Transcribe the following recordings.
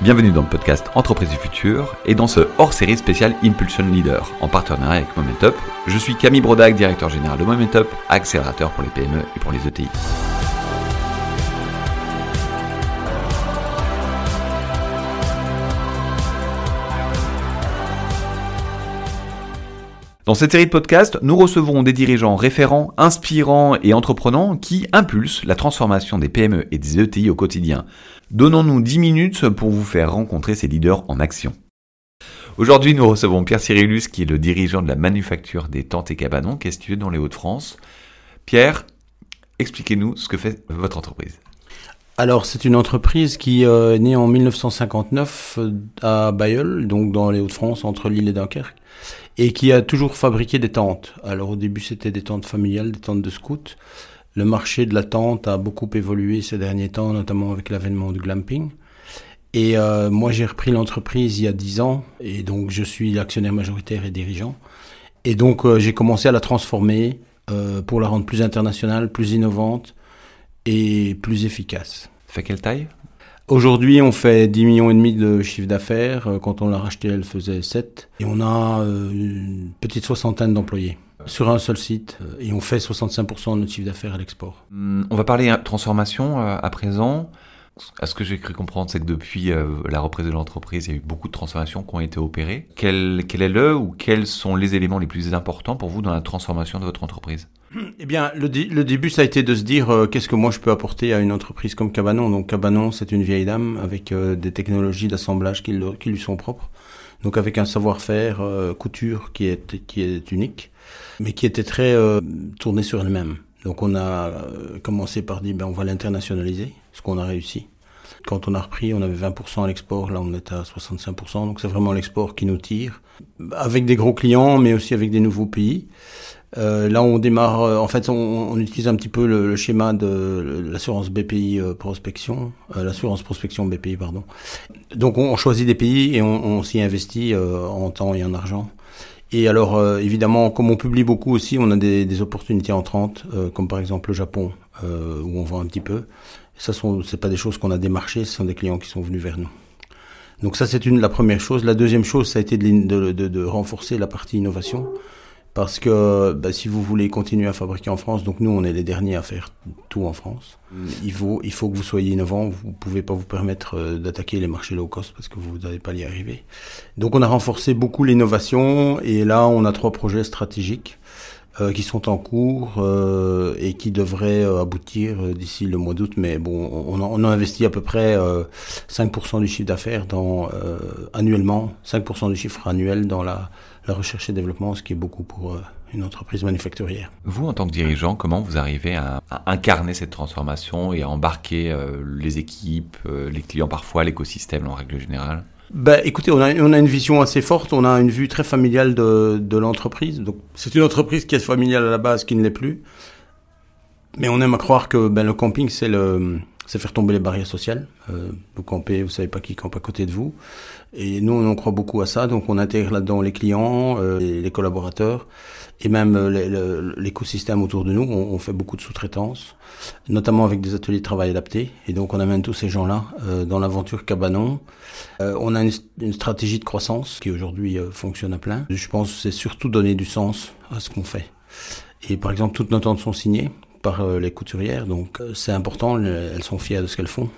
Bienvenue dans le podcast Entreprise du futur et dans ce hors-série spécial Impulsion Leader en partenariat avec Momentup. Je suis Camille Brodac, directeur général de Momentup, accélérateur pour les PME et pour les ETI. Dans cette série de podcasts, nous recevons des dirigeants référents, inspirants et entreprenants qui impulsent la transformation des PME et des ETI au quotidien. Donnons-nous 10 minutes pour vous faire rencontrer ces leaders en action. Aujourd'hui, nous recevons Pierre Cyrillus, qui est le dirigeant de la manufacture des tentes et cabanons, qui est située dans les Hauts-de-France. Pierre, expliquez-nous ce que fait votre entreprise. Alors, c'est une entreprise qui euh, est née en 1959 euh, à Bayeul, donc dans les Hauts-de-France, entre Lille et Dunkerque, et qui a toujours fabriqué des tentes. Alors, au début, c'était des tentes familiales, des tentes de scouts. Le marché de la tente a beaucoup évolué ces derniers temps, notamment avec l'avènement du glamping. Et euh, moi, j'ai repris l'entreprise il y a 10 ans, et donc je suis l'actionnaire majoritaire et dirigeant. Et donc, euh, j'ai commencé à la transformer euh, pour la rendre plus internationale, plus innovante et plus efficace. Fait quelle taille? Aujourd'hui, on fait 10 millions et demi de chiffre d'affaires. Quand on l'a racheté, elle faisait 7. Et on a une petite soixantaine d'employés sur un seul site. Euh, Et on fait 65% de notre chiffre d'affaires à l'export. Hum, On va parler hein, transformation euh, à présent. À ce que j'ai cru comprendre, c'est que depuis euh, la reprise de l'entreprise, il y a eu beaucoup de transformations qui ont été opérées. Quel, quel est le ou quels sont les éléments les plus importants pour vous dans la transformation de votre entreprise? Eh bien, le, le début, ça a été de se dire euh, qu'est-ce que moi je peux apporter à une entreprise comme Cabanon? Donc Cabanon, c'est une vieille dame avec euh, des technologies d'assemblage qui lui sont propres. Donc avec un savoir-faire euh, couture qui est qui est unique, mais qui était très euh, tourné sur elle-même. Donc on a euh, commencé par dire ben on va l'internationaliser, ce qu'on a réussi. Quand on a repris, on avait 20% à l'export, là on est à 65%, donc c'est vraiment l'export qui nous tire. Avec des gros clients, mais aussi avec des nouveaux pays. Euh, là, on démarre. euh, en fait, on, on utilise un petit peu le, le schéma de l'assurance BPI euh, prospection, euh, l'assurance prospection BPI, pardon. Donc, on, on choisit des pays et on, on s'y investit euh, en temps et en argent. Et alors, euh, évidemment, comme on publie beaucoup aussi, on a des, des opportunités entrantes, comme par exemple le Japon, où on vend un petit peu. Ça, sont, c'est pas des choses qu'on a démarchées, ce sont des clients qui sont venus vers nous. Donc ça, c'est une la première chose. La deuxième chose, ça a été de, de, de, de renforcer la partie innovation. Parce que bah, si vous voulez continuer à fabriquer en France, donc nous on est les derniers à faire tout en France. Il faut il faut que vous soyez innovant. Vous pouvez pas vous permettre euh, d'attaquer les marchés low cost parce que vous n'allez pas y arriver. Donc on a renforcé beaucoup l'innovation et là on a trois projets stratégiques euh, qui sont en cours euh, et qui devraient euh, aboutir euh, d'ici le mois d'août. Mais bon, on, a- on a investi à peu près euh, 5% du chiffre d'affaires dans euh, annuellement, 5% du chiffre annuel dans la, la recherche et développement, ce qui est beaucoup pour euh, une entreprise manufacturière. Vous, en tant que dirigeant, comment vous arrivez à, à incarner cette transformation et à embarquer euh, les équipes, euh, les clients parfois, l'écosystème en règle générale? Ben, écoutez, on a, on a une vision assez forte, on a une vue très familiale de, de l'entreprise. Donc, c'est une entreprise qui est familiale à la base, qui ne l'est plus. Mais on aime à croire que ben, le camping, c'est le, c'est faire tomber les barrières sociales. Euh, vous campez, vous savez pas qui campe à côté de vous. Et nous, on croit beaucoup à ça. Donc, on intègre là-dedans les clients, euh, les, collaborateurs et même euh, l'écosystème autour de nous. On, fait beaucoup de sous-traitance, notamment avec des ateliers de travail adaptés. Et donc, on amène tous ces gens-là euh, dans l'aventure Cabanon. Euh, on a une, une stratégie de croissance qui aujourd'hui fonctionne à plein. Je pense que c'est surtout donner du sens à ce qu'on fait. Et par exemple, toutes nos tentes sont signées par euh, les couturières, donc euh, c'est important, le- elles sont fières de ce qu'elles font.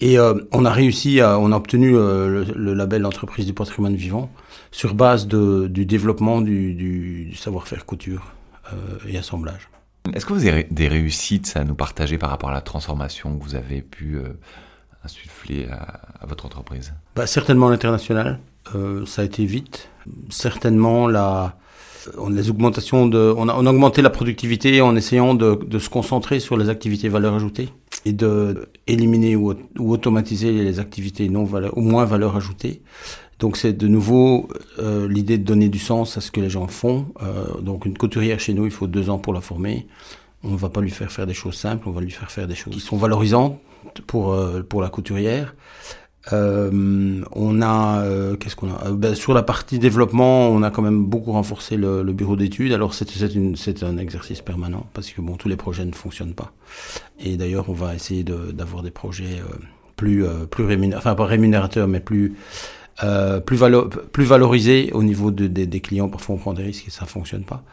Et euh, on a réussi, à, on a obtenu euh, le, le label entreprise du patrimoine vivant sur base de, du développement du, du, du savoir-faire couture euh, et assemblage. Est-ce que vous avez des réussites à nous partager par rapport à la transformation que vous avez pu insuffler à, à votre entreprise? Bah, certainement l'international, ça a été vite. Certainement la, on, les a, augmenté la productivité en essayant de, de se concentrer sur les activités valeur ajoutée et de éliminer ou, ou automatiser les activités non valeur, ou moins valeur ajoutée. Donc c'est de nouveau euh, l'idée de donner du sens à ce que les gens font. Euh, donc une couturière chez nous, il faut deux ans pour la former. On ne va pas lui faire faire des choses simples, on va lui faire faire des choses qui sont valorisantes pour euh, pour la couturière. Euh, on a, euh, qu'est-ce qu'on a? Euh, ben, Sur la partie développement, on a quand même beaucoup renforcé le, bureau d'études. Alors c'est un exercice permanent parce que bon, tous les projets ne fonctionnent pas. Et d'ailleurs, on va essayer d'avoir des projets plus plus rémunérateur, enfin pas rémunérateur, mais plus euh, plus, valo plus valorisé au niveau de, des clients. Parfois, on prend des risques et ça fonctionne pas.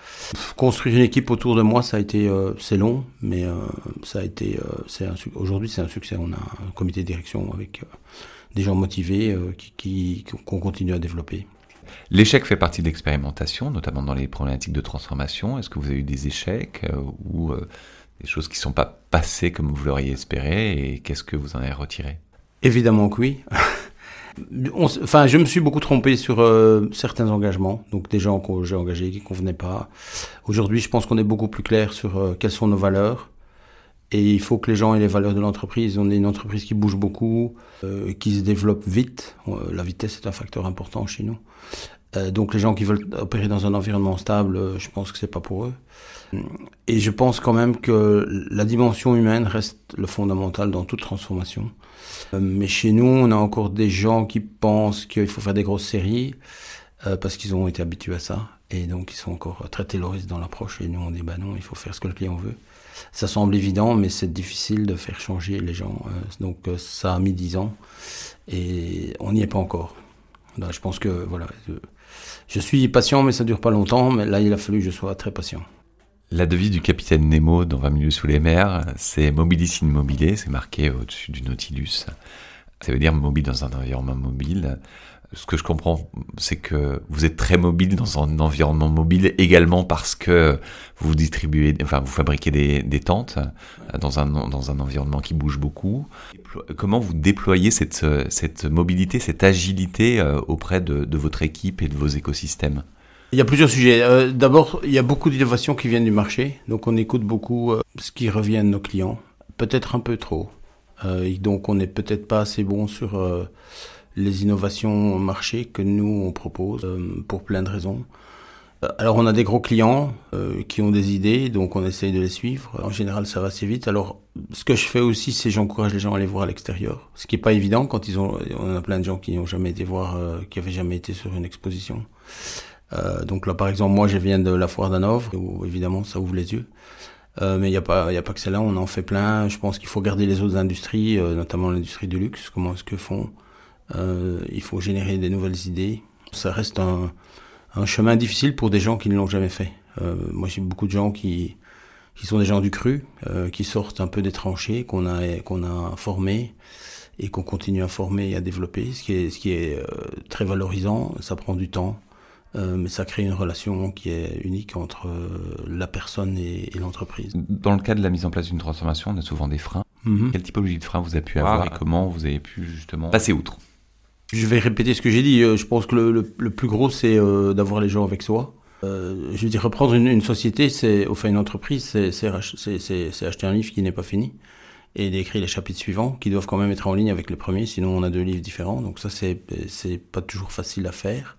Construire une équipe autour de moi, ça a été, euh, c'est long, mais euh, ça a été, euh, c'est aujourd'hui, c'est un succès. On a un comité de direction avec des gens motivés qui, qu'on continue à développer. L'échec fait partie de l'expérimentation, notamment dans les problématiques de transformation. Est-ce que vous avez eu des échecs ou des choses qui ne sont pas passées comme vous l'auriez espéré et qu'est-ce que vous en avez retiré? Évidemment que oui. enfin, je me suis beaucoup trompé sur euh, certains engagements, donc des gens que j'ai engagés qui convenaient pas. Aujourd'hui, je pense qu'on est beaucoup plus clair sur euh, quelles sont nos valeurs. Et il faut que les gens aient les valeurs de l'entreprise. On est une entreprise qui bouge beaucoup, euh, qui se développe vite. la vitesse est un facteur important chez nous. donc les gens qui veulent opérer dans un environnement stable, je pense que c'est pas pour eux. Et je pense quand même que la dimension humaine reste le fondamental dans toute transformation. Euh, mais chez nous, on a encore des gens qui pensent qu'il faut faire des grosses séries euh, parce qu'ils ont été habitués à ça. Et donc, ils sont encore très terroristes dans l'approche. Et nous, on dit, bah non, il faut faire ce que le client veut. Ça semble évident, mais c'est difficile de faire changer les gens. Euh, donc, ça a mis dix ans. Et on n'y est pas encore. Je pense que, voilà, je, suis patient, mais ça dure pas longtemps. Mais là, il a fallu que je sois très patient. La devise du capitaine Nemo dans 20 minutes sous les mers, c'est mobilis in mobile, c'est marqué au-dessus du Nautilus. Ça veut dire mobile dans un environnement mobile. Ce que je comprends, c'est que vous êtes très mobile dans un environnement mobile également parce que vous distribuez, enfin vous fabriquez des, des tentes dans un, dans un environnement qui bouge beaucoup. Comment vous déployez cette, cette mobilité, cette agilité euh, auprès de, de votre équipe et de vos écosystèmes? Il y a plusieurs sujets. Euh, D'abord, il y a beaucoup d'innovations qui viennent du marché, donc on écoute beaucoup euh, ce qui revient de nos clients, peut-être un peu trop. Euh, donc on n'est peut-être pas assez bon sur euh, les innovations au marché que nous on propose euh, pour plein de raisons. Alors on a des gros clients qui ont des idées, donc on essaye de les suivre. En général, ça va assez vite. Alors ce que je fais aussi, c'est j'encourage les gens à aller voir à l'extérieur, ce qui est pas évident quand ils ont. On a plein de gens qui n'ont jamais été voir, qui avaient jamais été sur une exposition. Euh, donc là, par exemple, moi, je viens de la foire d'Hanovre, où évidemment, ça ouvre les yeux. Euh, mais il n'y a pas, il a pas que celle-là, on en fait plein. Je pense qu'il faut garder les autres industries, euh, notamment l'industrie du luxe. Comment est-ce que font euh, Il faut générer des nouvelles idées. Ça reste un, un chemin difficile pour des gens qui ne l'ont jamais fait. Euh, moi, j'ai beaucoup de gens qui qui sont des gens du cru, qui sortent un peu des tranchées, qu'on a qu'on a formés et qu'on continue à former et à développer, ce qui est ce qui est très valorisant. Ça prend du temps. Euh, mais ça crée une relation qui est unique entre euh, la personne et, l'entreprise. Dans le cas de la mise en place d'une transformation, on a souvent des freins. Mhm. Quelle typologie de freins vous avez pu avoir et comment vous avez pu justement passer outre Je vais répéter ce que j'ai dit. Euh, je pense que le, le, plus gros, c'est d'avoir les gens avec soi. je veux dire, reprendre une, une société, c'est, enfin une entreprise, c'est acheter un livre qui n'est pas fini et d'écrire les chapitres suivants qui doivent quand même être en ligne avec les premiers, sinon on a deux livres différents. Donc ça, c'est pas toujours facile à faire.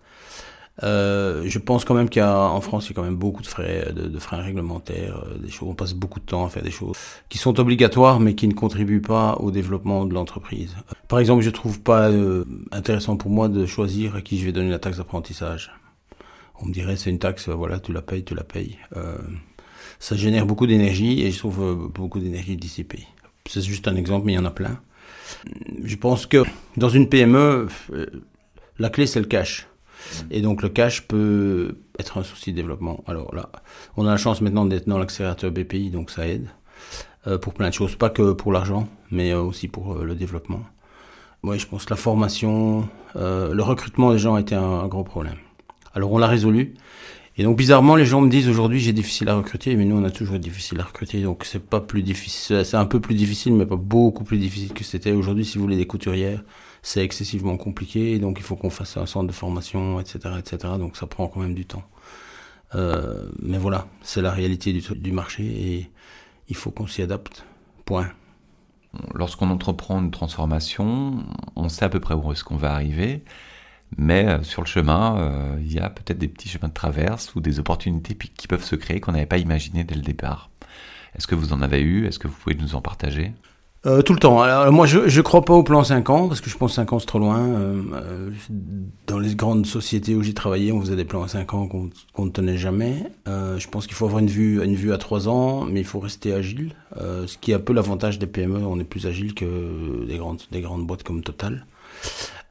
Euh, je pense quand même qu'en France, il y a quand même beaucoup de frais, de, de freins réglementaires, euh, des choses. On passe beaucoup de temps à faire des choses qui sont obligatoires, mais qui ne contribuent pas au développement de l'entreprise. Par exemple, je trouve pas euh, intéressant pour moi de choisir à qui je vais donner la taxe d'apprentissage. On me dirait c'est une taxe, voilà, tu la payes, tu la payes. Euh, ça génère beaucoup d'énergie et je trouve beaucoup d'énergie dissipée. C'est juste un exemple, mais il y en a plein. Je pense que dans une PME, la clé c'est le cash. Et donc le cash peut être un souci de développement. Alors là, on a la chance maintenant d'être dans l'accélérateur BPI, donc ça aide euh, pour plein de choses, pas que pour l'argent, mais euh, aussi pour euh, le développement. Oui, je pense que la formation, le recrutement des gens été un, un gros problème. Alors on l'a résolu. Et donc bizarrement, les gens me disent aujourd'hui j'ai difficile à recruter, mais nous on a toujours difficile à recruter, donc c'est pas plus difficile, c'est un peu plus difficile, mais pas beaucoup plus difficile que c'était aujourd'hui. Si vous voulez des couturières, c'est excessivement compliqué, donc il faut qu'on fasse un centre de formation, etc., etc. Donc ça prend quand même du temps. Euh, mais voilà, c'est la réalité du, marché et il faut qu'on s'y adapte. Point. Lorsqu'on entreprend une transformation, on sait à peu près où est-ce qu'on va arriver, mais euh, sur le chemin, euh, il y a peut-être des petits chemins de traverse ou des opportunités qui peuvent se créer qu'on n'avait pas imaginé dès le départ. Est-ce que vous en avez eu? Est-ce que vous pouvez nous en partager? Euh, tout le temps. Alors, moi, je je crois pas au plan 5 ans parce que je pense 5 ans c'est trop loin. Euh, euh, dans les grandes sociétés où j'ai travaillé, on faisait des plans à 5 ans qu'on ne tenait jamais. Euh, je pense qu'il faut avoir une vue une vue à 3 ans, mais il faut rester agile. Euh, ce qui est un peu l'avantage des PME, on est plus agile que des grandes des grandes boîtes comme Total.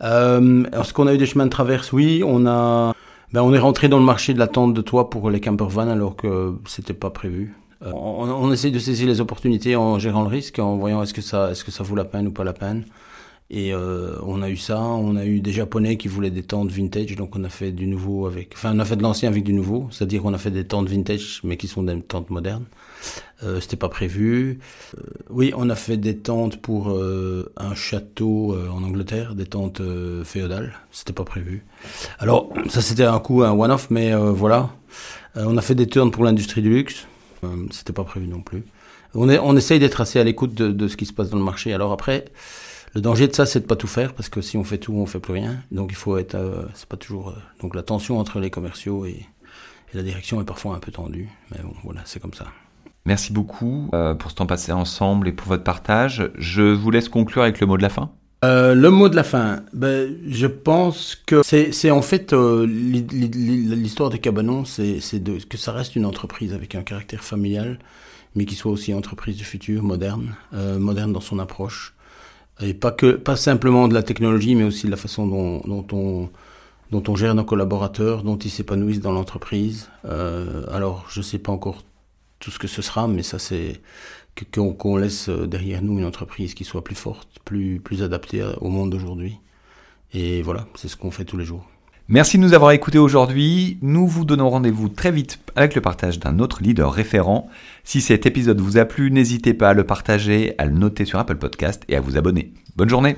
Euh, Est-ce qu'on a eu des chemins de traverse? Oui, on a. Ben, on est rentré dans le marché de la tente de toit pour les campervans alors que c'était pas prévu. Euh, on, on essaye de saisir les opportunités en gérant le risque, en voyant est-ce que ça, est-ce que ça vaut la peine ou pas la peine. Et euh, on a eu ça, on a eu des Japonais qui voulaient des tentes vintage, donc on a fait du nouveau avec, enfin on a fait de l'ancien avec du nouveau, c'est-à-dire qu'on a fait des tentes vintage mais qui sont des tentes modernes. Euh, C'était pas prévu. Euh, oui, on a fait des tentes pour euh, un château euh, en Angleterre, des tentes féodales. C'était pas prévu. Alors ça c'était un coup un one-off, mais voilà. On a fait des turns pour l'industrie du luxe. C'était pas prévu non plus. On, est, on essaye d'être assez à l'écoute de, de ce qui se passe dans le marché. Alors après, le danger de ça, c'est de pas tout faire parce que si on fait tout, on fait plus rien. Donc il faut être, euh, c'est pas toujours. euh, donc la tension entre les commerciaux et, et la direction est parfois un peu tendue. Mais bon, voilà, c'est comme ça. Merci beaucoup euh, pour ce temps passé ensemble et pour votre partage. Je vous laisse conclure avec le mot de la fin. Euh, le mot de la fin, ben, je pense que c'est en fait euh, l'histoire des cabanons, c'est de que ça reste une entreprise avec un caractère familial, mais qui soit aussi entreprise du futur, moderne, euh, moderne dans son approche, et pas que pas simplement de la technologie, mais aussi de la façon dont, dont on dont on gère nos collaborateurs, dont ils s'épanouissent dans l'entreprise. Alors, je sais pas encore tout ce que ce sera, mais ça c'est qu'on laisse euh, derrière nous une entreprise qui soit plus forte, plus, plus adaptée à- au monde d'aujourd'hui. Et voilà, c'est ce qu'on fait tous les jours. Merci de nous avoir écoutés aujourd'hui. Nous vous donnons rendez-vous très vite avec le partage d'un autre leader référent. Si cet épisode vous a plu, n'hésitez pas à le partager, à le noter sur Apple Podcast et à vous abonner. Bonne journée